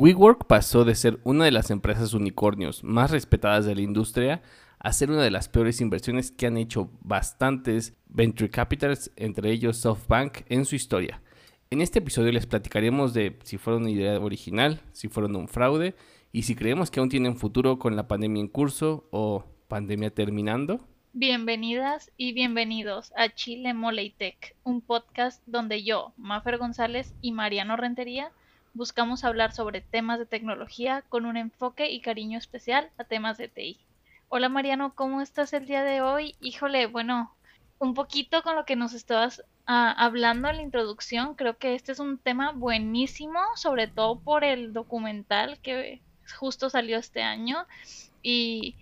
WeWork pasó de ser una de las empresas unicornios más respetadas de la industria a ser una de las peores inversiones que han hecho bastantes venture capitals, entre ellos SoftBank, en su historia. En este episodio les platicaremos de si fueron una idea original, si fueron un fraude y si creemos que aún tienen futuro con la pandemia en curso o pandemia terminando. Bienvenidas y bienvenidos a Chile Mole Tech, un podcast donde yo, Mafer González y Mariano Rentería buscamos hablar sobre temas de tecnología con un enfoque y cariño especial a temas de TI. Hola Mariano, ¿cómo estás el día de hoy? Híjole, bueno, un poquito con lo que nos estabas ah, hablando en la introducción, creo que este es un tema buenísimo, sobre todo por el documental que justo salió este año. Y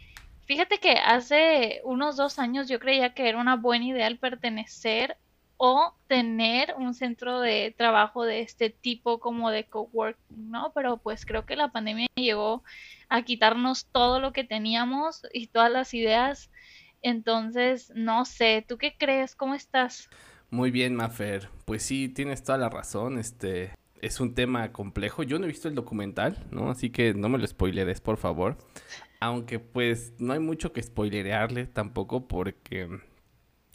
fíjate que hace unos dos años yo creía que era una buena idea el pertenecer o tener un centro de trabajo de este tipo como de coworking, ¿no? Pero pues creo que la pandemia llegó a quitarnos todo lo que teníamos y todas las ideas. Entonces, no sé, ¿tú qué crees? ¿Cómo estás? Muy bien, Mafer. Pues sí, tienes toda la razón. Este es un tema complejo. Yo no he visto el documental, ¿no? Así que no me lo spoileres, por favor. Aunque pues no hay mucho que spoilerearle tampoco porque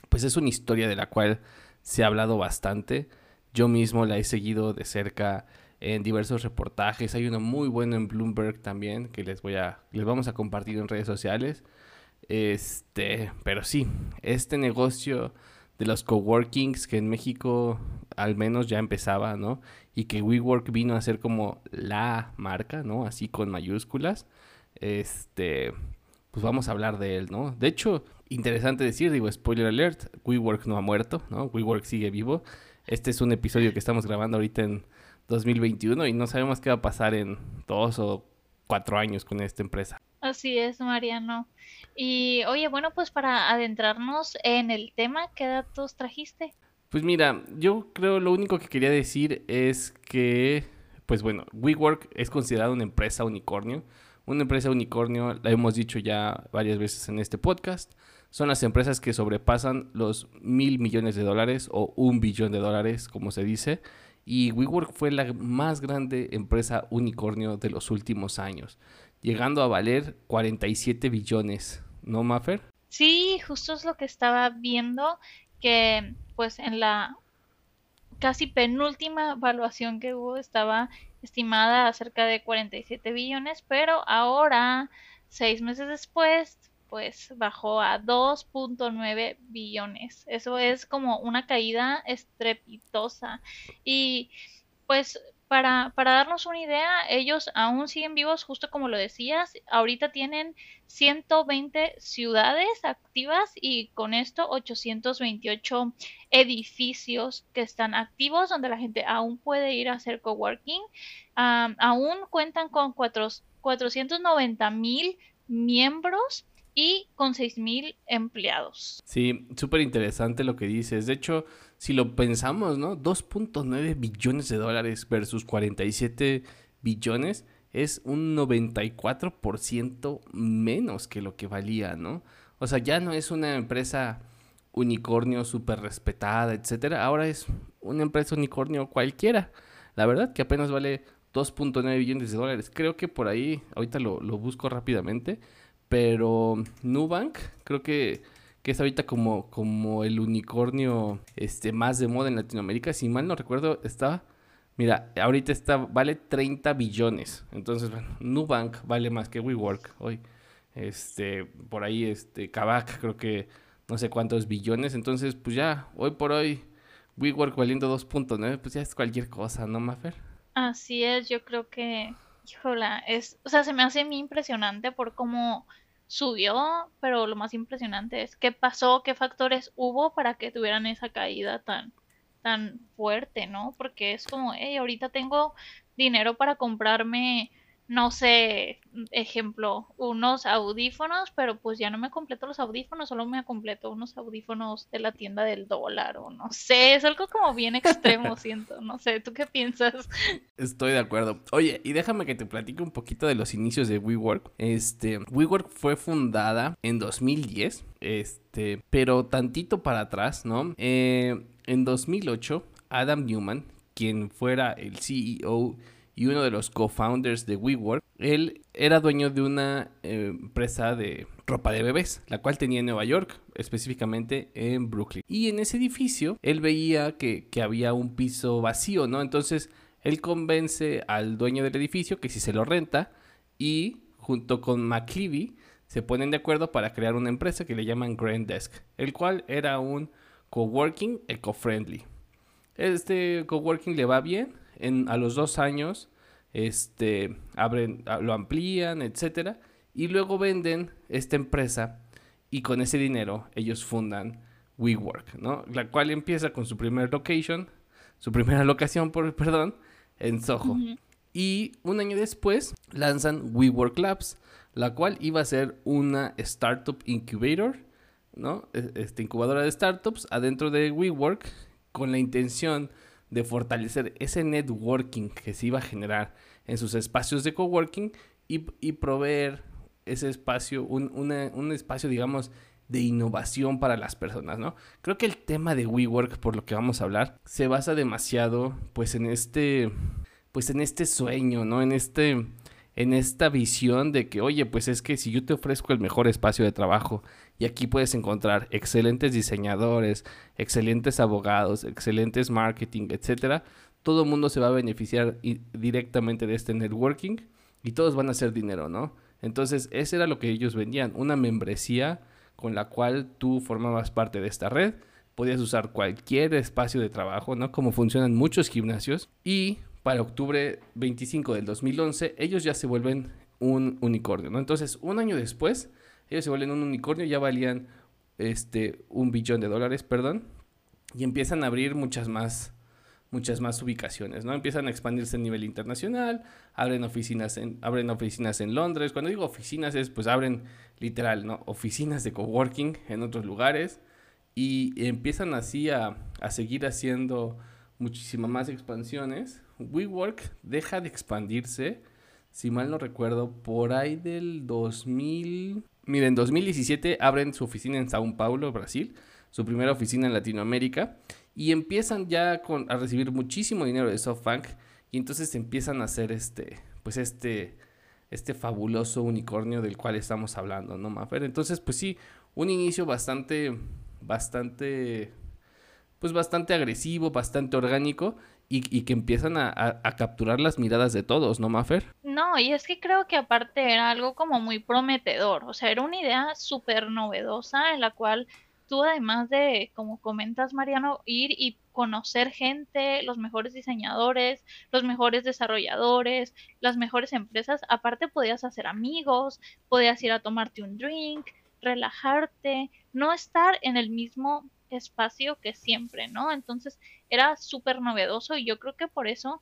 pues es una historia de la cual se ha hablado bastante. Yo mismo la he seguido de cerca en diversos reportajes. Hay uno muy bueno en Bloomberg también que les voy a les vamos a compartir en redes sociales. Este, pero sí, este negocio de los coworkings que en México al menos ya empezaba, ¿no? Y que WeWork vino a ser como la marca, ¿no? Así con mayúsculas. Este, pues vamos a hablar de él, ¿no? De hecho, interesante decir, digo, spoiler alert, WeWork no ha muerto, ¿no? WeWork sigue vivo. Este es un episodio que estamos grabando ahorita en 2021 y no sabemos qué va a pasar en dos o cuatro años con esta empresa. Así es, Mariano. Y oye, bueno, pues para adentrarnos en el tema, ¿qué datos trajiste? Pues mira, yo creo lo único que quería decir es que, pues bueno, WeWork es considerado una empresa unicornio. Una empresa unicornio, la hemos dicho ya varias veces en este podcast, son las empresas que sobrepasan los mil millones de dólares o un billón de dólares, como se dice. Y WeWork fue la más grande empresa unicornio de los últimos años, llegando a valer 47 billones, ¿no, Maffer? Sí, justo es lo que estaba viendo, que pues en la casi penúltima evaluación que hubo estaba estimada a cerca de 47 billones, pero ahora, seis meses después, pues bajó a 2.9 billones. Eso es como una caída estrepitosa. Y pues para, para, darnos una idea, ellos aún siguen vivos, justo como lo decías. Ahorita tienen 120 ciudades activas y con esto 828 edificios que están activos donde la gente aún puede ir a hacer coworking. aún cuentan con 490 mil miembros y con 6.000 empleados. Sí, súper interesante lo que dices. De hecho, si lo pensamos, ¿no? 2.9 billones de dólares versus 47 billones es un 94% menos que lo que valía, ¿no? O sea, ya no es una empresa unicornio súper respetada, etcétera. Ahora es una empresa unicornio cualquiera. La verdad que apenas vale 2.9 billones de dólares. Creo que por ahí, ahorita lo, lo busco rápidamente pero Nubank creo que, es ahorita como, como el unicornio este, más de moda en Latinoamérica. Si mal no recuerdo, está... Mira, ahorita está, vale 30 billones. Entonces, bueno, Nubank vale más que WeWork hoy. Este, por ahí, este, Kavak creo que no sé cuántos billones. Entonces, pues ya, hoy por hoy, WeWork valiendo 2.9, pues ya es cualquier cosa, ¿no, Mafer? Así es, yo creo que, híjola, es, o sea, se me hace muy impresionante por cómo subió, pero lo más impresionante es qué pasó, qué factores hubo para que tuvieran esa caída tan, tan fuerte, ¿no? Porque es como, hey, ahorita tengo dinero para comprarme no sé, ejemplo, unos audífonos, pero pues ya no me completo los audífonos, solo me completo unos audífonos de la tienda del dólar o no sé, es algo como bien extremo, siento, no sé, ¿tú qué piensas? Estoy de acuerdo. Oye, y déjame que te platique un poquito de los inicios de WeWork. Este, WeWork fue fundada en 2010, este, pero tantito para atrás, ¿no? Eh, en 2008, Adam Newman, quien fuera el CEO y uno de los co-founders de WeWork, él era dueño de una eh, empresa de ropa de bebés, la cual tenía en Nueva York, específicamente en Brooklyn. Y en ese edificio él veía que, que había un piso vacío, ¿no? Entonces él convence al dueño del edificio que si se lo renta y junto con McClevy se ponen de acuerdo para crear una empresa que le llaman Grand Desk, el cual era un coworking eco-friendly. Este coworking le va bien, en, a los dos años este, abren, lo amplían, etcétera, y luego venden esta empresa y con ese dinero ellos fundan WeWork, ¿no? La cual empieza con su primer location, su primera locación, por, perdón, en Soho. Y un año después lanzan WeWork Labs, la cual iba a ser una startup incubator, ¿no? E, este, incubadora de startups adentro de WeWork con la intención de fortalecer ese networking que se iba a generar en sus espacios de coworking y, y proveer ese espacio, un, un espacio, digamos, de innovación para las personas, ¿no? Creo que el tema de WeWork, por lo que vamos a hablar, se basa demasiado, pues, en este, pues, en este sueño, ¿no? En este, en esta visión de que, oye, pues es que si yo te ofrezco el mejor espacio de trabajo y aquí puedes encontrar excelentes diseñadores, excelentes abogados, excelentes marketing, etcétera, todo el mundo se va a beneficiar directamente de este networking y todos van a hacer dinero, ¿no? Entonces, ese era lo que ellos vendían, una membresía con la cual tú formabas parte de esta red, podías usar cualquier espacio de trabajo, ¿no? Como funcionan muchos gimnasios y para octubre 25 del 2011, ellos ya se vuelven un unicornio, ¿no? Entonces, un año después, ellos se vuelven un unicornio, ya valían este, un billón de dólares, perdón, y empiezan a abrir muchas más, muchas más ubicaciones, ¿no? Empiezan a expandirse a nivel internacional, abren oficinas en, abren oficinas en Londres. Cuando digo oficinas es, pues abren literal, ¿no? Oficinas de coworking en otros lugares y empiezan así a, a seguir haciendo muchísimas más expansiones WeWork deja de expandirse, si mal no recuerdo, por ahí del 2000... Miren, en 2017 abren su oficina en Sao Paulo, Brasil, su primera oficina en Latinoamérica, y empiezan ya a recibir muchísimo dinero de SoftBank, y entonces empiezan a hacer este, pues este, este fabuloso unicornio del cual estamos hablando, ¿no, Mafer? Entonces, pues sí, un inicio bastante, bastante, pues bastante agresivo, bastante orgánico, y, que empiezan a, capturar las miradas de todos, ¿no, Maffer? No, y es que creo que aparte era algo como muy prometedor, o sea, era una idea súper novedosa en la cual tú además de, como comentas Mariano, ir y conocer gente, los mejores diseñadores, los mejores desarrolladores, las mejores empresas, aparte podías hacer amigos, podías ir a tomarte un drink, relajarte, no estar en el mismo espacio que siempre, ¿no? Entonces era súper novedoso y yo creo que por eso,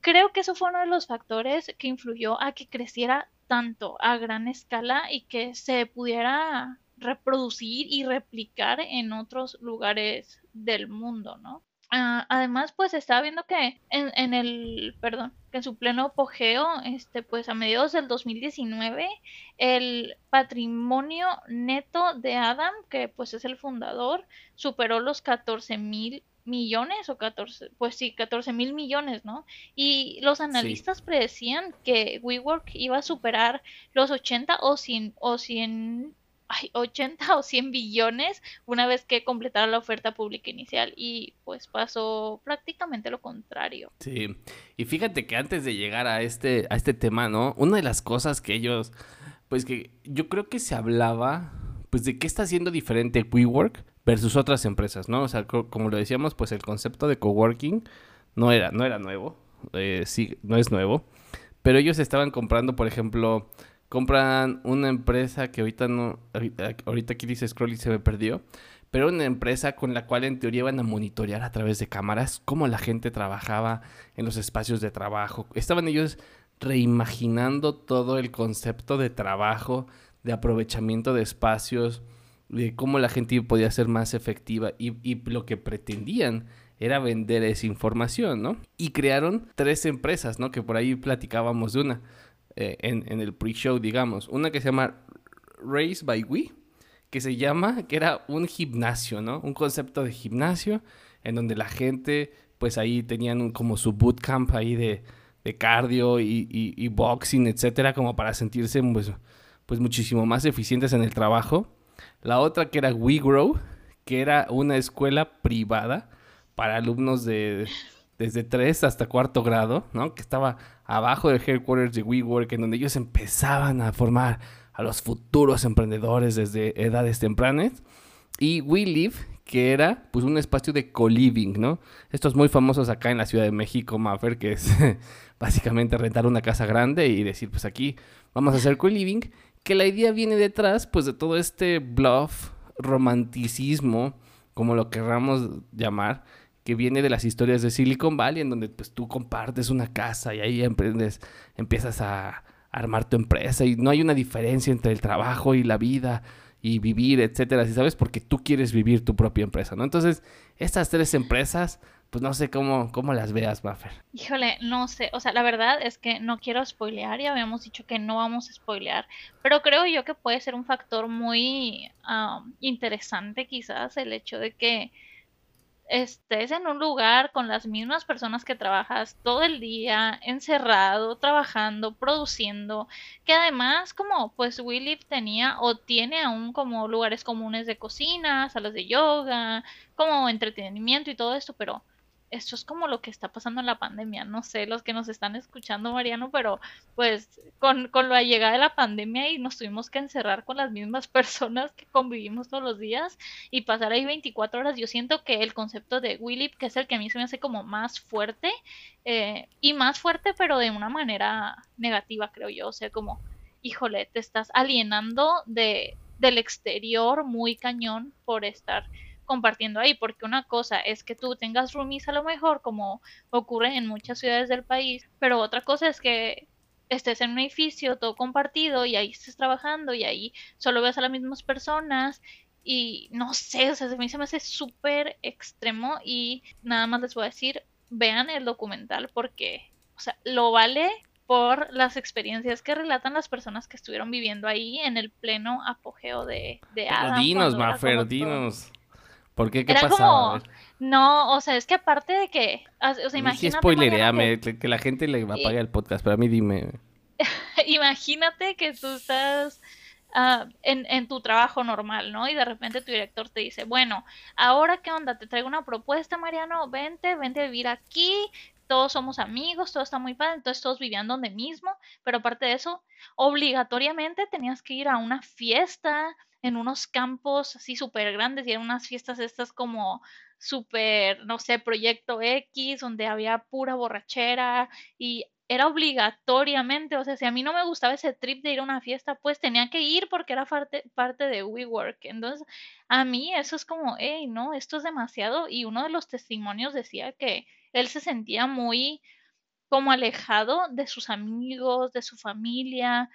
creo que eso fue uno de los factores que influyó a que creciera tanto a gran escala y que se pudiera reproducir y replicar en otros lugares del mundo, ¿no? Ah, además, pues estaba viendo que en, en, el, perdón, que en su pleno apogeo, este, pues a mediados del 2019, el patrimonio neto de Adam, que pues es el fundador, superó los 14 mil millones o 14, pues sí, 14 mil millones, ¿no? Y los analistas predecían que WeWork iba a superar los 80 o 100, o 100 ay, 80 o 100 billones una vez que completara la oferta pública inicial y pues pasó prácticamente lo contrario. Sí, y fíjate que antes de llegar a este, a este tema, ¿no? Una de las cosas que ellos, pues que yo creo que se hablaba, pues de qué está haciendo diferente WeWork versus otras empresas, ¿no? O sea, como lo decíamos, pues el concepto de coworking no era, no era nuevo, eh, sí, no es nuevo, pero ellos estaban comprando, por ejemplo, compran una empresa que ahorita no, ahorita, aquí dice Scroll y se me perdió, pero una empresa con la cual en teoría iban a monitorear a través de cámaras cómo la gente trabajaba en los espacios de trabajo. Estaban ellos reimaginando todo el concepto de trabajo, de aprovechamiento de espacios, de cómo la gente podía ser más efectiva y, y lo que pretendían era vender esa información, ¿no? Y crearon tres empresas, ¿no? Que por ahí platicábamos de una. Eh, en, el pre-show, digamos. Una que se llama Race by We, que se llama, que era un gimnasio, ¿no? Un concepto de gimnasio en donde la gente, pues ahí tenían como su bootcamp ahí de, cardio y, boxing, etcétera, como para sentirse pues, pues muchísimo más eficientes en el trabajo. La otra que era WeGrow, que era una escuela privada para alumnos de desde 3 hasta cuarto grado, ¿no? Que estaba abajo del headquarters de WeWork, en donde ellos empezaban a formar a los futuros emprendedores desde edades tempranas. Y WeLive, que era pues un espacio de co-living, ¿no? Estos muy famosos acá en la Ciudad de México, Maffer, que es básicamente rentar una casa grande y decir, pues aquí vamos a hacer co-living, que la idea viene detrás pues de todo este bluff, romanticismo, como lo querramos llamar, que viene de las historias de Silicon Valley, en donde pues tú compartes una casa y ahí emprendes, empiezas a armar tu empresa y no hay una diferencia entre el trabajo y la vida y vivir, etcétera, si sabes, porque tú quieres vivir tu propia empresa, ¿no? Entonces, estas tres empresas, pues no sé cómo, cómo las veas, Buffer. Híjole, no sé, o sea, la verdad es que no quiero spoilear, ya habíamos dicho que no vamos a spoilear, pero creo yo que puede ser un factor muy interesante quizás el hecho de que estés en un lugar con las mismas personas que trabajas todo el día, encerrado, trabajando, produciendo, que además como pues Willy tenía o tiene aún como lugares comunes de cocina, salas de yoga, como entretenimiento y todo esto, pero esto es como lo que está pasando en la pandemia. No sé, los que nos están escuchando, Mariano, pero pues con, con la llegada de la pandemia y nos tuvimos que encerrar con las mismas personas que convivimos todos los días y pasar ahí 24 horas, yo siento que el concepto de Willip, que es el que a mí se me hace como más fuerte, eh, y más fuerte, pero de una manera negativa, creo yo. O sea, como, híjole, te estás alienando de, del exterior muy cañón por estar compartiendo ahí, porque una cosa es que tú tengas roomies a lo mejor, como ocurre en muchas ciudades del país, pero otra cosa es que estés en un edificio todo compartido y ahí estés trabajando y ahí solo ves a las mismas personas y no sé, o sea, a mí se me hace súper extremo y nada más les voy a decir, vean el documental porque, o sea, lo vale por las experiencias que relatan las personas que estuvieron viviendo ahí en el pleno apogeo de, de Adam. dinos, Mafer, dinos. ¿Por qué? ¿Qué Era pasaba? como, no, o sea, es que aparte de que, o sea, imagínate. Sí, spoilereame, que... que la gente le apague el podcast, pero a mí dime. imagínate que tú estás uh, en, en, tu trabajo normal, ¿no? Y de repente tu director te dice, bueno, ahora qué onda, te traigo una propuesta, Mariano, vente, vente a vivir aquí, todos somos amigos, todo está muy padre, entonces todos vivían donde mismo, pero aparte de eso, obligatoriamente tenías que ir a una fiesta en unos campos así súper grandes y eran unas fiestas estas como súper, no sé, Proyecto X, donde había pura borrachera y era obligatoriamente, o sea, si a mí no me gustaba ese trip de ir a una fiesta, pues tenía que ir porque era parte, parte de WeWork. Entonces, a mí eso es como, hey, no, esto es demasiado. Y uno de los testimonios decía que él se sentía muy como alejado de sus amigos, de su familia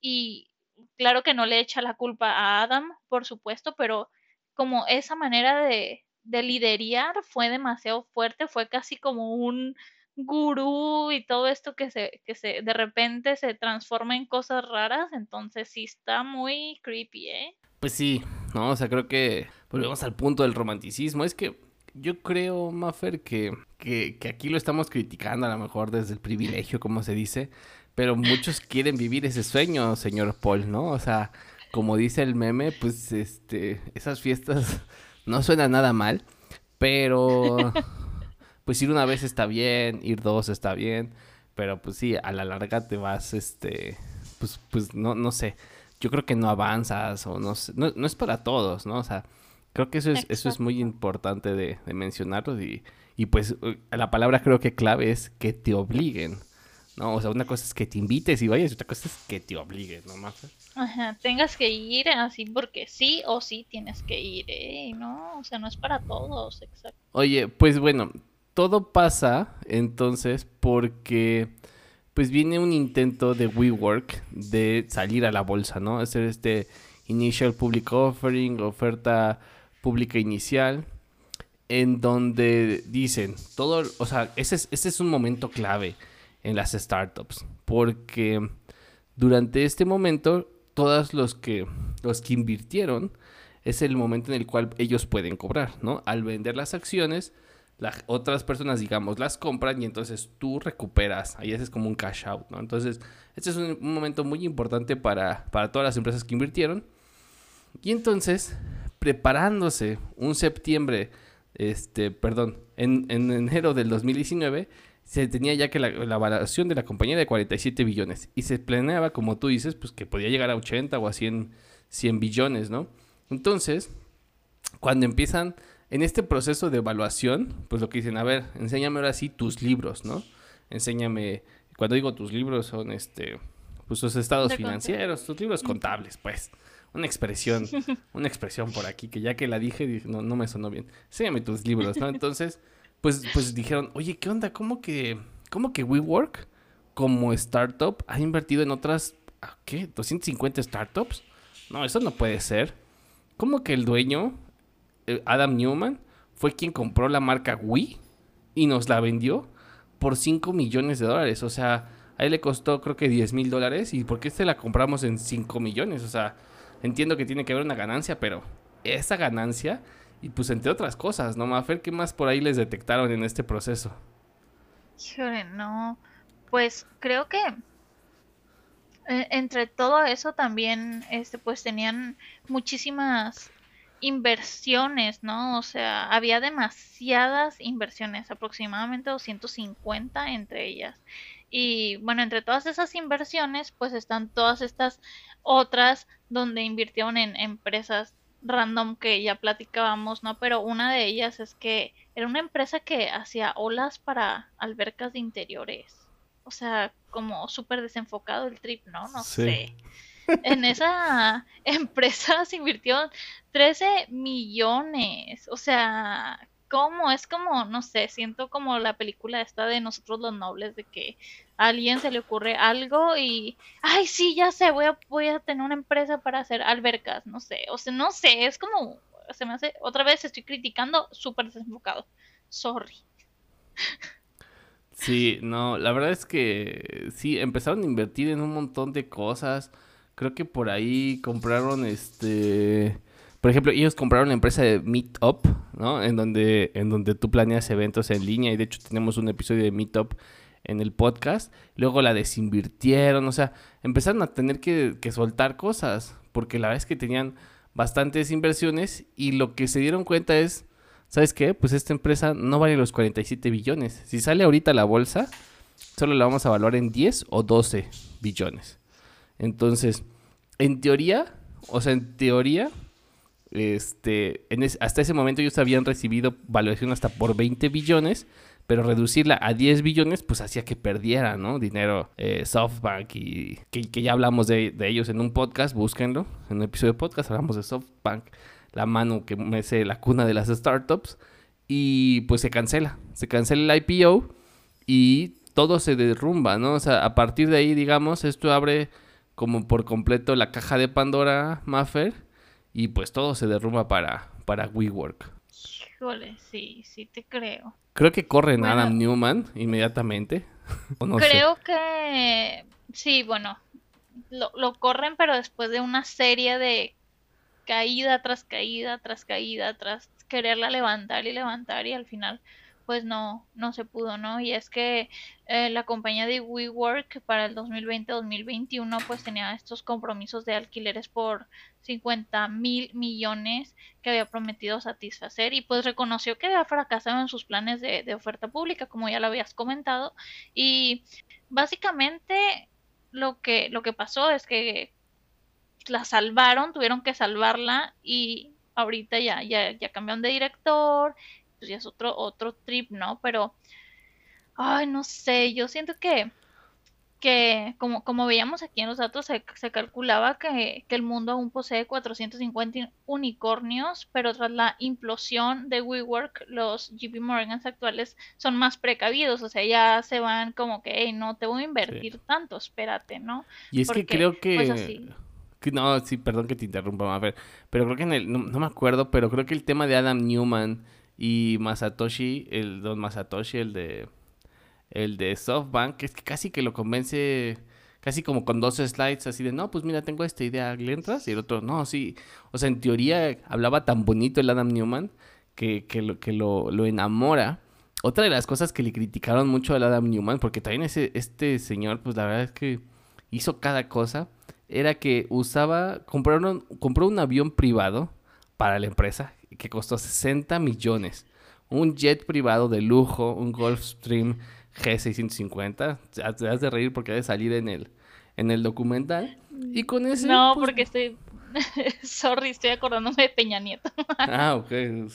y, claro que no le echa la culpa a Adam, por supuesto, pero como esa manera de, de liderar fue demasiado fuerte, fue casi como un gurú y todo esto que se, que se de repente se transforma en cosas raras, entonces sí está muy creepy, ¿eh? Pues sí, no, o sea, creo que volvemos al punto del romanticismo, es que yo creo, Maffer, que, que, que aquí lo estamos criticando a lo mejor desde el privilegio, como se dice, pero muchos quieren vivir ese sueño, señor Paul, ¿no? O sea, como dice el meme, pues este, esas fiestas no suenan nada mal, pero pues ir una vez está bien, ir dos está bien, pero pues sí, a la larga te vas, este, pues, pues no, no sé, yo creo que no avanzas o no sé, no, no es para todos, ¿no? O sea, creo que eso es, eso es muy importante de, de mencionarlo y, y pues la palabra creo que clave es que te obliguen. ¿no? O sea, una cosa es que te invites y vayas, y otra cosa es que te obligues, ¿no, más Ajá, tengas que ir así porque sí o sí tienes que ir, ¿eh? ¿No? O sea, no es para todos, exacto. Oye, pues bueno, todo pasa entonces porque pues viene un intento de WeWork de salir a la bolsa, ¿no? Hacer este Initial Public Offering, oferta pública inicial, en donde dicen, todo, o sea, ese es, ese es un momento clave en las startups. Porque durante este momento, todos los que, los que invirtieron es el momento en el cual ellos pueden cobrar, ¿no? Al vender las acciones, las otras personas, digamos, las compran y entonces tú recuperas. Ahí es como un cash out, ¿no? Entonces, este es un, momento muy importante para, para todas las empresas que invirtieron. Y entonces, preparándose un septiembre, este, perdón, en, en enero del 2019, se tenía ya que la, la valoración de la compañía de 47 billones. Y se planeaba, como tú dices, pues que podía llegar a 80 o a 100, 100 billones, ¿no? Entonces, cuando empiezan en este proceso de evaluación, pues lo que dicen, a ver, enséñame ahora sí tus libros, ¿no? Enséñame, cuando digo tus libros son este, pues tus estados financieros, tus libros contables, pues. Una expresión, una expresión por aquí, que ya que la dije, no, no me sonó bien. Enséñame tus libros, ¿no? Entonces, pues, pues dijeron, oye, ¿qué onda? ¿Cómo que, cómo que WeWork, como startup, ha invertido en otras, ¿qué? ¿250 startups? No, eso no puede ser. ¿Cómo que el dueño eh, Adam Newman, fue quien compró la marca Wii y nos la vendió por 5 millones de dólares. O sea, a él le costó creo que 10 mil dólares y ¿por qué este la compramos en 5 millones? O sea, entiendo que tiene que haber una ganancia, pero esa ganancia y pues entre otras cosas, ¿no? Mafer, ¿qué más por ahí les detectaron en este proceso? Híjole, no. Pues creo que eh, entre todo eso también, este, pues tenían muchísimas inversiones, ¿no? O sea, había demasiadas inversiones, aproximadamente 250 entre ellas. Y bueno, entre todas esas inversiones, pues están todas estas otras donde invirtieron en empresas random que ya platicábamos, ¿no? Pero una de ellas es que era una empresa que hacía olas para albercas de interiores. O sea, como súper desenfocado el trip, ¿no? No sé en esa empresa se invirtió 13 millones. O sea, ¿cómo? Es como, no sé, siento como la película esta de Nosotros los Nobles, de que a alguien se le ocurre algo y, ay, sí, ya sé, voy a, voy a tener una empresa para hacer albercas, no sé. O sea, no sé, es como, se me hace, otra vez estoy criticando súper desenfocado. Sorry. Sí, no, la verdad es que sí, empezaron a invertir en un montón de cosas creo que por ahí compraron este por ejemplo, ellos compraron la empresa de Meetup, ¿no? En donde, en donde tú planeas eventos en línea y de hecho tenemos un episodio de Meetup en el podcast. Luego la desinvirtieron, o sea, empezaron a tener que, que soltar cosas porque la verdad es que tenían bastantes inversiones y lo que se dieron cuenta es, ¿sabes qué? Pues esta empresa no vale los 47 billones. Si sale ahorita la bolsa, solo la vamos a evaluar en 10 o 12 billones. Entonces, en teoría, o sea, en teoría, este, hasta ese momento ellos habían recibido valoración hasta por 20 billones, pero reducirla a 10 billones, pues hacía que perdiera, ¿no? Dinero eh, SoftBank y que, ya hablamos de, ellos en un podcast, búsquenlo, en un episodio de podcast hablamos de SoftBank, la mano que mece la cuna de las startups, y pues se cancela, se cancela el IPO y todo se derrumba, ¿no? O sea, a partir de ahí, digamos, esto abre como por completo la caja de Pandora Maffer y pues todo se derrumba para, para WeWork. Híjole, sí, sí te creo. Creo que corren Adam Newman inmediatamente. creo que sí, bueno, lo, lo corren pero después de una serie de caída tras caída tras caída tras quererla levantar y levantar y al final pues no, no se pudo, ¿no? Y es que eh, la compañía de WeWork para el 2020-2021 pues tenía estos compromisos de alquileres por 50 mil millones que había prometido satisfacer y pues reconoció que había fracasado en sus planes de, de oferta pública, como ya lo habías comentado. Y básicamente lo que, lo que pasó es que la salvaron, tuvieron que salvarla y ahorita ya, ya, ya cambiaron de director pues ya es otro, otro trip, ¿no? Pero, ay, no sé, yo siento que, que como, como veíamos aquí en los datos, se, calculaba que, que, el mundo aún posee 450 unicornios, pero tras la implosión de WeWork, los JP Morgans actuales son más precavidos, o sea, ya se van como que, hey, no te voy a invertir tanto, espérate, ¿no? Y es que creo que... Pues, no, sí, perdón que te interrumpa, a ver, pero creo que en el, no, no me acuerdo, pero creo que el tema de Adam Newman y Masatoshi, el don Masatoshi, el de el de SoftBank, es que casi que lo convence casi como con dos slides así de, no, pues mira, tengo esta idea, ¿le entras? Y el otro, no, sí. O sea, en teoría hablaba tan bonito el Adam Newman que, que, lo, que lo, lo enamora. otra de las cosas que le criticaron mucho al Adam Newman, porque también ese, este señor, pues la verdad es que hizo cada cosa, era que usaba, compraron, compró un avión privado para la empresa que costó 60 millones. Un jet privado de lujo, un Gulfstream G650. Te has de reír porque ha de salir en el, en el documental. Y con ese. No, pues, porque estoy. Sorry, estoy acordándome de Peña Nieto. ah, ok.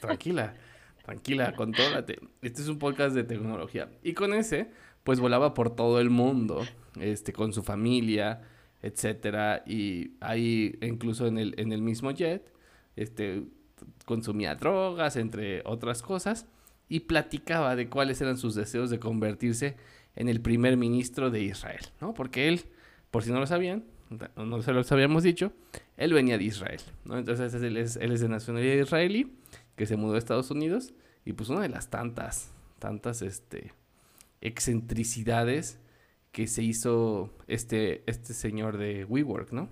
Tranquila. Tranquila, contólate. Este es un podcast de tecnología. Y con ese, pues volaba por todo el mundo, este, con su familia, etcétera. Y ahí, incluso en el, en el mismo jet, este, consumía drogas, entre otras cosas, y platicaba de cuáles eran sus deseos de convertirse en el primer ministro de Israel, ¿no? Porque él, por si no lo sabían, no se lo habíamos dicho, él venía de Israel, ¿no? Entonces él es, es de nacionalidad israelí que se mudó a Estados Unidos y pues una de las tantas, tantas, este, excentricidades que se hizo este, este señor de WeWork, ¿no?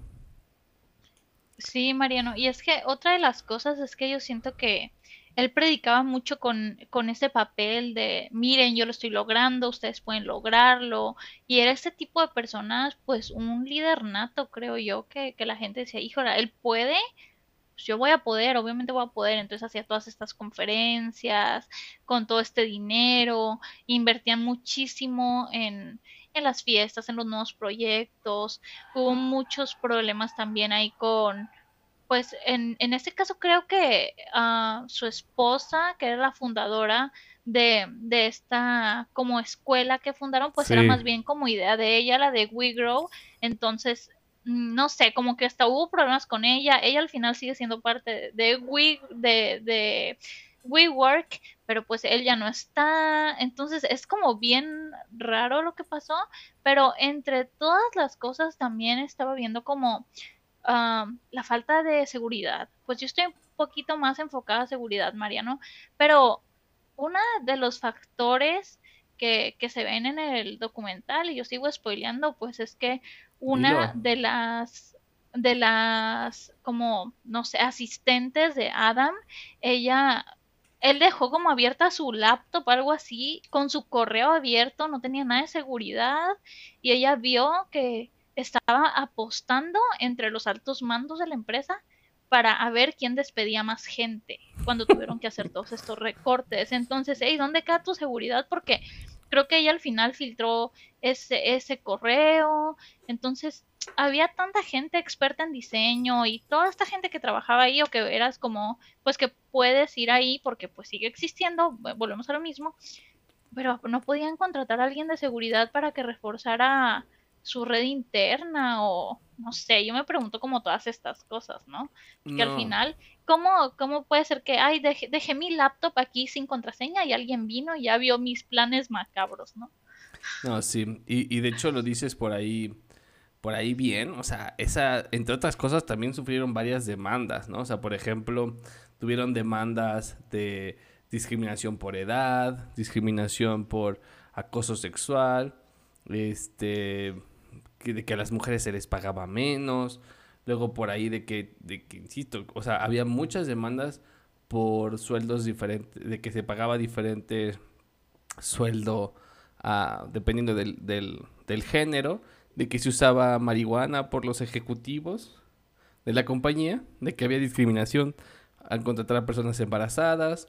Sí, Mariano, y es que otra de las cosas es que yo siento que él predicaba mucho con, con ese papel de, miren, yo lo estoy logrando, ustedes pueden lograrlo, y era ese tipo de personas, pues un líder nato, creo yo, que, que la gente decía, híjole, él puede, pues yo voy a poder, obviamente voy a poder, entonces hacía todas estas conferencias con todo este dinero, invertían muchísimo en, en las fiestas, en los nuevos proyectos, hubo muchos problemas también ahí con, pues en, en este caso creo que uh, su esposa, que era la fundadora de, de esta como escuela que fundaron, pues era más bien como idea de ella, la de We Grow, entonces no sé, como que hasta hubo problemas con ella. Ella al final sigue siendo parte de We, de, de WeWork, pero pues él ya no está. Entonces es como bien raro lo que pasó. Pero entre todas las cosas también estaba viendo como um, la falta de seguridad. Pues yo estoy un poquito más enfocada a seguridad, Mariano. Pero uno de los factores que, que se ven en el documental, y yo sigo spoileando, pues es que una de las de las como no sé asistentes de Adam ella él dejó como abierta su laptop algo así con su correo abierto no tenía nada de seguridad y ella vio que estaba apostando entre los altos mandos de la empresa para ver quién despedía más gente cuando tuvieron que hacer todos estos recortes. Entonces hey dónde queda tu seguridad porque creo que ella al final filtró ese, ese correo. Entonces, había tanta gente experta en diseño y toda esta gente que trabajaba ahí o que eras como, pues que puedes ir ahí porque pues sigue existiendo, volvemos a lo mismo, pero no podían contratar a alguien de seguridad para que reforzara su red interna o no sé, yo me pregunto como todas estas cosas, ¿no? Que al final, ¿cómo, ¿cómo puede ser que, ay, dejé, dejé, mi laptop aquí sin contraseña y alguien vino y ya vio mis planes macabros, ¿no? No, sí, y, y de hecho lo dices por ahí, por ahí bien, o sea, esa, entre otras cosas también sufrieron varias demandas, ¿no? O sea, por ejemplo, tuvieron demandas de discriminación por edad, discriminación por acoso sexual, este de que a las mujeres se les pagaba menos, luego por ahí de que, de que, insisto, o sea, había muchas demandas por sueldos diferentes, de que se pagaba diferente sueldo ah, dependiendo del, del, del, género, de que se usaba marihuana por los ejecutivos de la compañía, de que había discriminación al contratar a personas embarazadas.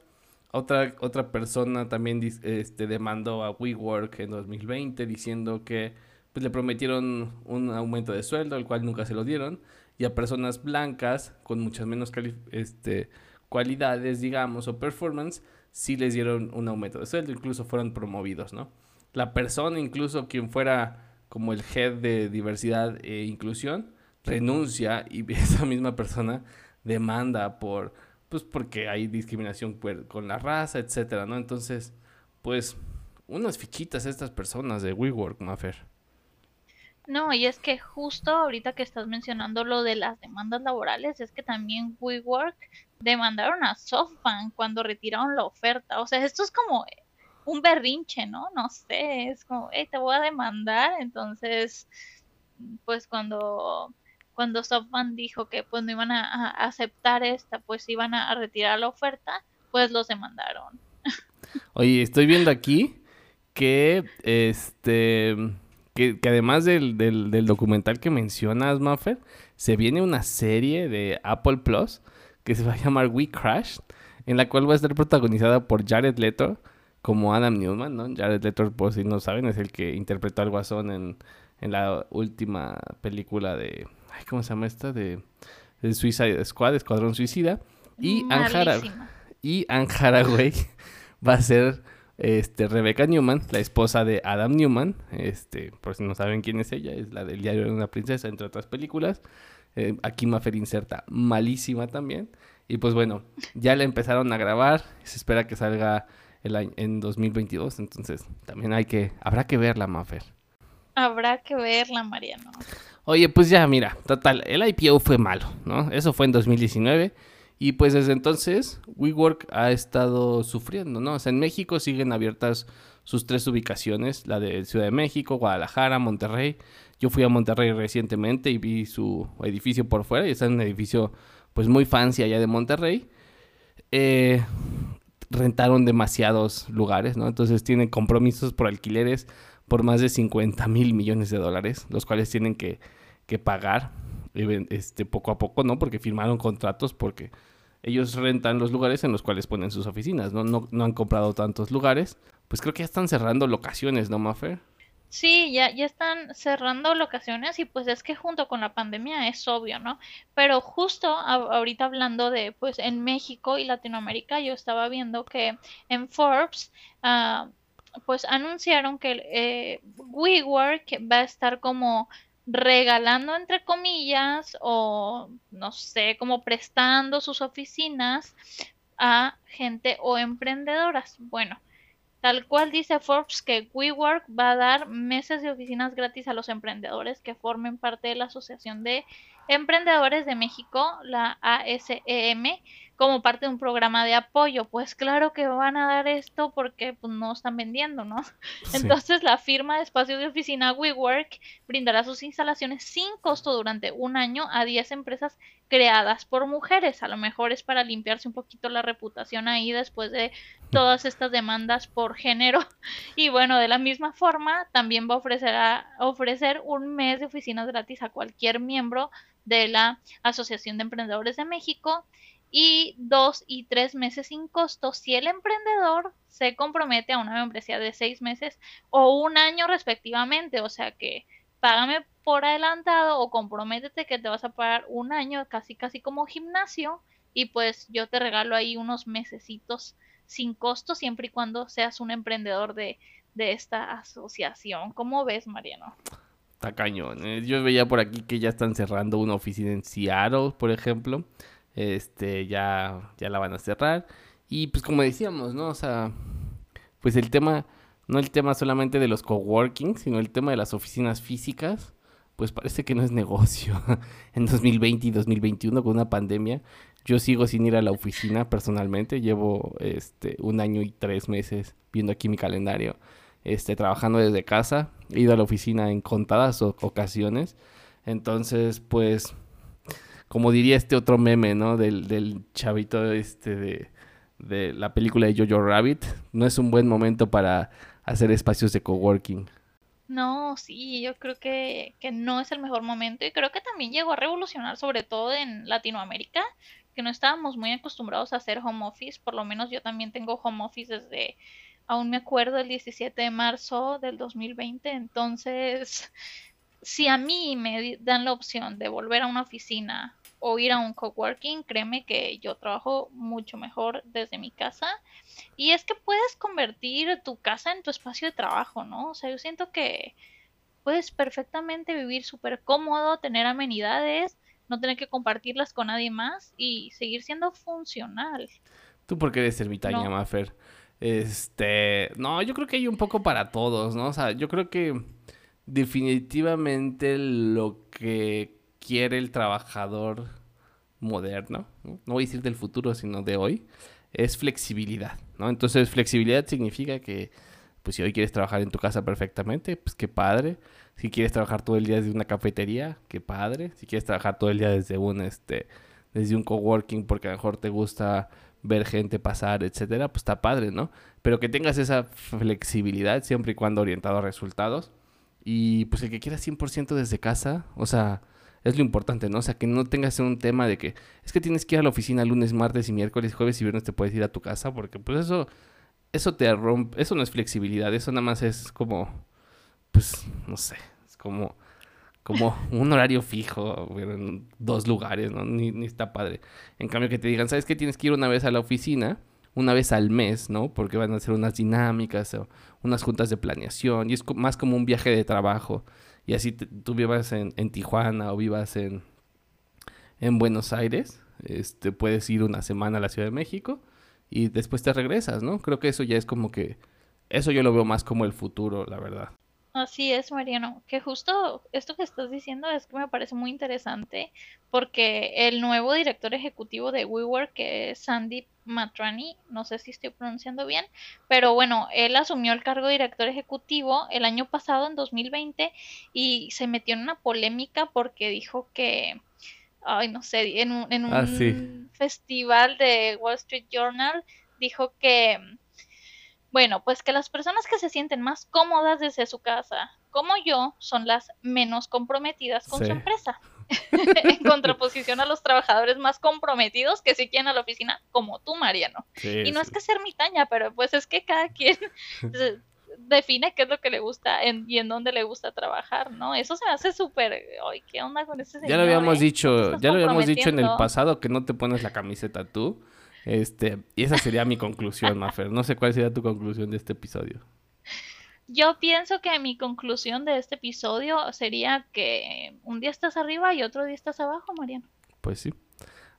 Otra, otra persona también este, demandó a WeWork en 2020 diciendo que pues le prometieron un aumento de sueldo, el cual nunca se lo dieron, y a personas blancas con muchas menos este, cualidades, digamos, o performance, sí les dieron un aumento de sueldo, incluso fueron promovidos, ¿no? La persona, incluso quien fuera como el head de diversidad e inclusión, renuncia y esa misma persona demanda por, pues porque hay discriminación con la raza, etcétera, ¿no? Entonces, pues, unas fichitas estas personas de WeWork, Maffer. No, y es que justo ahorita que estás mencionando lo de las demandas laborales, es que también WeWork demandaron a SoftBank cuando retiraron la oferta. O sea, esto es como un berrinche, ¿no? No sé, es como, hey, te voy a demandar. Entonces, pues cuando, cuando SoftBank dijo que pues no iban a, aceptar esta, pues iban a, retirar la oferta, pues los demandaron. Oye, estoy viendo aquí que este que, además del, del, documental que mencionas, Maffer, se viene una serie de Apple Plus que se va a llamar We Crashed, en la cual va a estar protagonizada por Jared Leto como Adam Newman, ¿no? Jared Leto, por si no saben, es el que interpretó al Guasón en, en la última película de... ¿Cómo se llama esta? De, de Suicide Squad, Escuadrón Suicida. Y Anne Haraway va a ser este, Rebecca Newman, la esposa de Adam Newman, este, por si no saben quién es ella, es la del diario de una princesa, entre otras películas. Eh, aquí Maffer inserta malísima también. Y pues bueno, ya la empezaron a grabar, se espera que salga el año, en 2022, entonces también hay que, habrá que verla, Maffer. Habrá que verla, Mariano. Oye, pues ya, mira, total, el IPO fue malo, ¿no? Eso fue en 2019 y pues desde entonces WeWork ha estado sufriendo, ¿no? O sea, en México siguen abiertas sus tres ubicaciones, la de Ciudad de México, Guadalajara, Monterrey. Yo fui a Monterrey recientemente y vi su edificio por fuera y está en un edificio pues muy fancy allá de Monterrey. Eh, rentaron demasiados lugares, ¿no? Entonces tienen compromisos por alquileres por más de 50 mil millones de dólares, los cuales tienen que, que pagar este, poco a poco, ¿no? Porque firmaron contratos porque ellos rentan los lugares en los cuales ponen sus oficinas, ¿no? No, han comprado tantos lugares. Pues creo que ya están cerrando locaciones, ¿no, Mafer? Sí, ya, ya están cerrando locaciones y pues es que junto con la pandemia es obvio, ¿no? Pero justo ahorita hablando de pues en México y Latinoamérica, yo estaba viendo que en Forbes uh, pues anunciaron que eh, WeWork va a estar como regalando entre comillas o no sé, como prestando sus oficinas a gente o emprendedoras. Bueno, tal cual dice Forbes que WeWork va a dar meses de oficinas gratis a los emprendedores que formen parte de la Asociación de Emprendedores de México, la ASEM, como parte de un programa de apoyo. Pues claro que van a dar esto porque pues, no están vendiendo, ¿no? Entonces la firma de espacios de oficina WeWork brindará sus instalaciones sin costo durante un año a 10 empresas creadas por mujeres. A lo mejor es para limpiarse un poquito la reputación ahí después de todas estas demandas por género. Y bueno, de la misma forma, también va a ofrecer, a ofrecer un mes de oficinas gratis a cualquier miembro de la Asociación de Emprendedores de México y dos y tres meses sin costo si el emprendedor se compromete a una membresía de seis meses o un año respectivamente. O sea que págame por adelantado o comprométete que te vas a pagar un año casi casi como gimnasio y pues yo te regalo ahí unos mesecitos sin costo siempre y cuando seas un emprendedor de, de esta asociación. ¿Cómo ves, Mariano? Está cañón. ¿eh? Yo veía por aquí que ya están cerrando una oficina en Seattle, por ejemplo este, ya, ya la van a cerrar. Y pues como decíamos, ¿no? O sea, pues el tema, no el tema solamente de los coworking, sino el tema de las oficinas físicas, pues parece que no es negocio. en 2020 y 2021 con una pandemia, yo sigo sin ir a la oficina personalmente, llevo este un año y tres meses viendo aquí mi calendario, este trabajando desde casa, he ido a la oficina en contadas ocasiones. Entonces, pues como diría este otro meme, ¿no? Del, del chavito este de, de la película de Jojo Rabbit, no es un buen momento para hacer espacios de coworking. No, sí, yo creo que, que, no es el mejor momento y creo que también llegó a revolucionar, sobre todo en Latinoamérica, que no estábamos muy acostumbrados a hacer home office, por lo menos yo también tengo home office desde, aún me acuerdo, el 17 de marzo del 2020, entonces, si a mí me dan la opción de volver a una oficina o ir a un coworking, créeme que yo trabajo mucho mejor desde mi casa. Y es que puedes convertir tu casa en tu espacio de trabajo, ¿no? O sea, yo siento que puedes perfectamente vivir súper cómodo, tener amenidades, no tener que compartirlas con nadie más y seguir siendo funcional. ¿Tú por qué eres ermitaña, no. Maffer? Este, no, yo creo que hay un poco para todos, ¿no? O sea, yo creo que definitivamente lo que quiere el trabajador moderno, ¿no? voy a decir del futuro, sino de hoy, es flexibilidad, ¿no? Entonces, flexibilidad significa que, pues si hoy quieres trabajar en tu casa perfectamente, pues qué padre. Si quieres trabajar todo el día desde una cafetería, qué padre. Si quieres trabajar todo el día desde un, este, desde un coworking porque a lo mejor te gusta ver gente pasar, etcétera, pues está padre, ¿no? Pero que tengas esa flexibilidad siempre y cuando orientado a resultados. Y pues el que quiera 100% desde casa, o sea, es lo importante, ¿no? O sea, que no tengas un tema de que es que tienes que ir a la oficina lunes, martes y miércoles, jueves y viernes te puedes ir a tu casa, porque pues eso, eso te rompe, eso no es flexibilidad, eso nada más es como, pues, no sé, es como, como un horario fijo en dos lugares, ¿no? Ni, ni está padre. En cambio que te digan, ¿sabes qué? Tienes que ir una vez a la oficina, una vez al mes, ¿no? Porque van a hacer unas dinámicas o unas juntas de planeación y es más como un viaje de trabajo y así tú vivas en, Tijuana o vivas en, en Buenos Aires, este, puedes ir una semana a la Ciudad de México y después te regresas, ¿no? Creo que eso ya es como que, eso yo lo veo más como el futuro, la verdad. Así es, Mariano, que justo esto que estás diciendo es que me parece muy interesante porque el nuevo director ejecutivo de WeWork, que es Sandeep Matrani, no sé si estoy pronunciando bien, pero bueno, él asumió el cargo de director ejecutivo el año pasado, en 2020, y se metió en una polémica porque dijo que, ay, no sé, en un, en un ah, festival de Wall Street Journal, dijo que bueno, pues que las personas que se sienten más cómodas desde su casa, como yo, son las menos comprometidas con su empresa. en contraposición a los trabajadores más comprometidos que sí quieren a la oficina, como tú, Mariano. y no es que ser mitaña, pero pues es que cada quien define qué es lo que le gusta y en dónde le gusta trabajar, ¿no? Eso se hace súper... Ay, ¿qué onda con ese señor? Ya lo habíamos eh? dicho, ya lo habíamos dicho en el pasado que no te pones la camiseta tú. Este, y esa sería mi conclusión, Mafer. No sé cuál sería tu conclusión de este episodio. Yo pienso que mi conclusión de este episodio sería que un día estás arriba y otro día estás abajo, Mariano. Pues sí,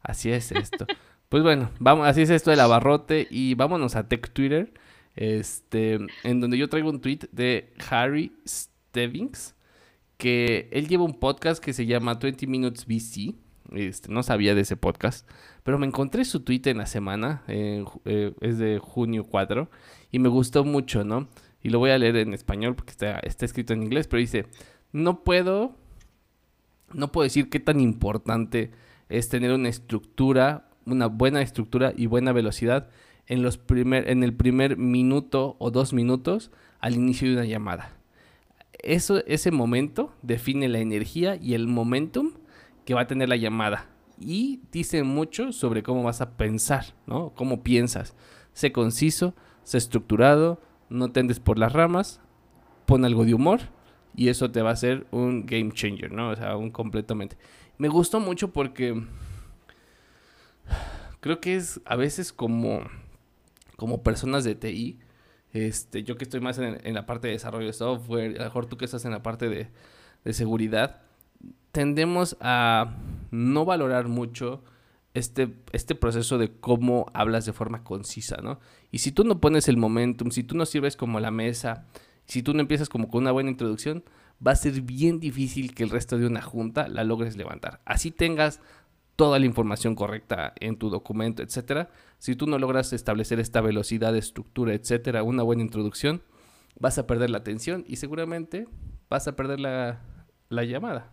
así es esto. pues bueno, vamos, así es esto del abarrote y vámonos a Tech Twitter, este, en donde yo traigo un tweet de Harry Stevens, que él lleva un podcast que se llama 20 Minutes BC. Este, no sabía de ese podcast, pero me encontré su tweet en la semana, eh, es de junio 4, y me gustó mucho, ¿no? Y lo voy a leer en español porque está, está escrito en inglés, pero dice, no puedo, no puedo decir qué tan importante es tener una estructura, una buena estructura y buena velocidad en, los primer, en el primer minuto o dos minutos al inicio de una llamada. Eso, ese momento define la energía y el momentum que va a tener la llamada. Y dice mucho sobre cómo vas a pensar, ¿no? Cómo piensas. Sé conciso, sé estructurado, no tendes por las ramas, pon algo de humor y eso te va a hacer un game changer, ¿no? O sea, un completamente. Me gustó mucho porque creo que es a veces como, como personas de TI, este, yo que estoy más en, la parte de desarrollo de software, a lo mejor tú que estás en la parte de, de seguridad, tendemos a no valorar mucho este, este proceso de cómo hablas de forma concisa, ¿no? Y si tú no pones el momentum, si tú no sirves como la mesa, si tú no empiezas como con una buena introducción, va a ser bien difícil que el resto de una junta la logres levantar. Así tengas toda la información correcta en tu documento, etcétera. Si tú no logras establecer esta velocidad, estructura, etcétera, una buena introducción, vas a perder la atención y seguramente vas a perder la, la llamada.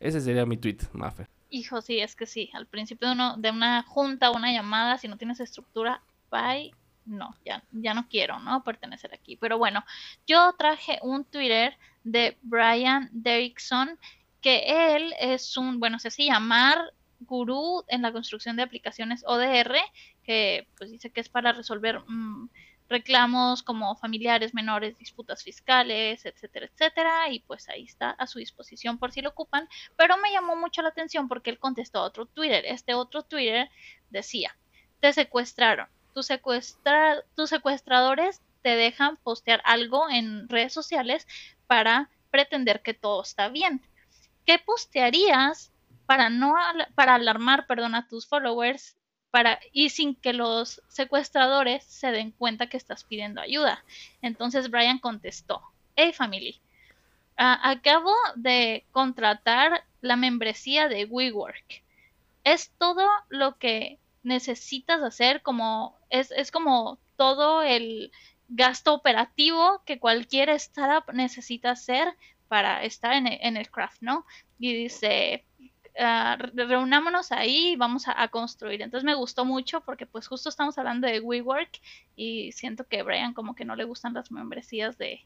Ese sería mi tweet, Maffer. Hijo, sí, es que sí. Al principio de, uno, de una junta, una llamada, si no tienes estructura, bye. No, ya, ya no quiero, ¿no? Pertenecer aquí. Pero bueno, yo traje un Twitter de Brian Derrickson, que él es un, bueno, se hace llamar gurú en la construcción de aplicaciones ODR, que pues dice que es para resolver mm, reclamos como familiares menores, disputas fiscales, etcétera, etcétera, y pues ahí está a su disposición por si lo ocupan, pero me llamó mucho la atención porque él contestó a otro Twitter, este otro Twitter decía, te secuestraron, tus, secuestra tus secuestradores te dejan postear algo en redes sociales para pretender que todo está bien. ¿Qué postearías para no para alarmar, perdón, a tus followers para, y sin que los secuestradores se den cuenta que estás pidiendo ayuda. Entonces Brian contestó, hey family, acabo de contratar la membresía de WeWork. Es todo lo que necesitas hacer, como es, es como todo el gasto operativo que cualquier startup necesita hacer para estar en el, en el craft, ¿no? Y dice, ah, re- reunámonos ahí y vamos a, a construir. Entonces me gustó mucho porque pues justo estamos hablando de WeWork y siento que Brian como que no le gustan las membresías de,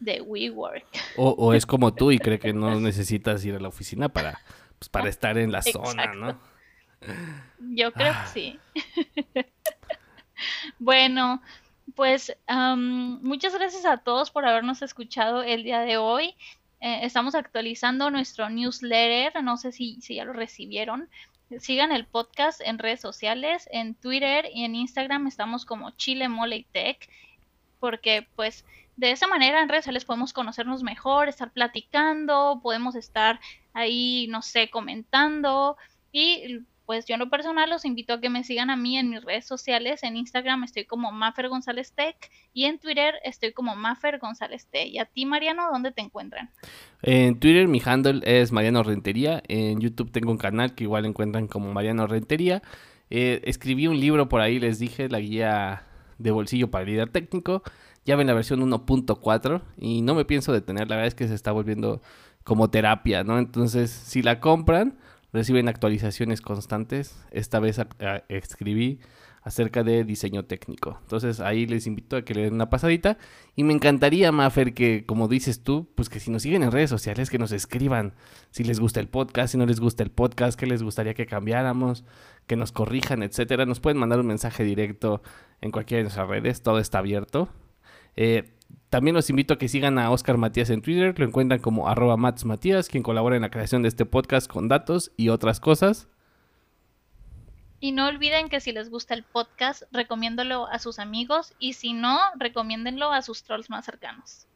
de WeWork. O, o es como tú y cree que no necesitas ir a la oficina para, pues, para estar en la zona. ¿no? Yo creo Ah. que sí. Bueno, pues muchas gracias a todos por habernos escuchado el día de hoy. Eh, estamos actualizando nuestro newsletter, no sé si, si ya lo recibieron. Sigan el podcast en redes sociales, en Twitter y en Instagram estamos como Chile Mole y Tech, porque pues de esa manera en redes sociales podemos conocernos mejor, estar platicando, podemos estar ahí, no sé, comentando y pues yo en lo personal los invito a que me sigan a mí en mis redes sociales. En Instagram estoy como Mafer González Tech y en Twitter estoy como Mafer González Tech. Y a ti, Mariano, ¿dónde te encuentran? En Twitter mi handle es Mariano Rentería. En YouTube tengo un canal que igual encuentran como Mariano Rentería. Eh, escribí un libro por ahí, les dije, la guía de bolsillo para el líder técnico. Ya ven la versión 1.4 y no me pienso detener. La verdad es que se está volviendo como terapia, ¿no? Entonces, si la compran, reciben actualizaciones constantes. Esta vez escribí acerca de diseño técnico. Entonces ahí les invito a que le den una pasadita. Y me encantaría, Mafer, que como dices tú, pues que si nos siguen en redes sociales, que nos escriban si les gusta el podcast, si no les gusta el podcast, qué les gustaría que cambiáramos, que nos corrijan, etcétera. Nos pueden mandar un mensaje directo en cualquiera de nuestras redes, todo está abierto. Eh, también los invito a que sigan a Oscar Matías en Twitter, lo encuentran como arroba Mats Matías, quien colabora en la creación de este podcast con datos y otras cosas. Y no olviden que si les gusta el podcast, recomiéndolo a sus amigos y si no, recomiéndenlo a sus trolls más cercanos.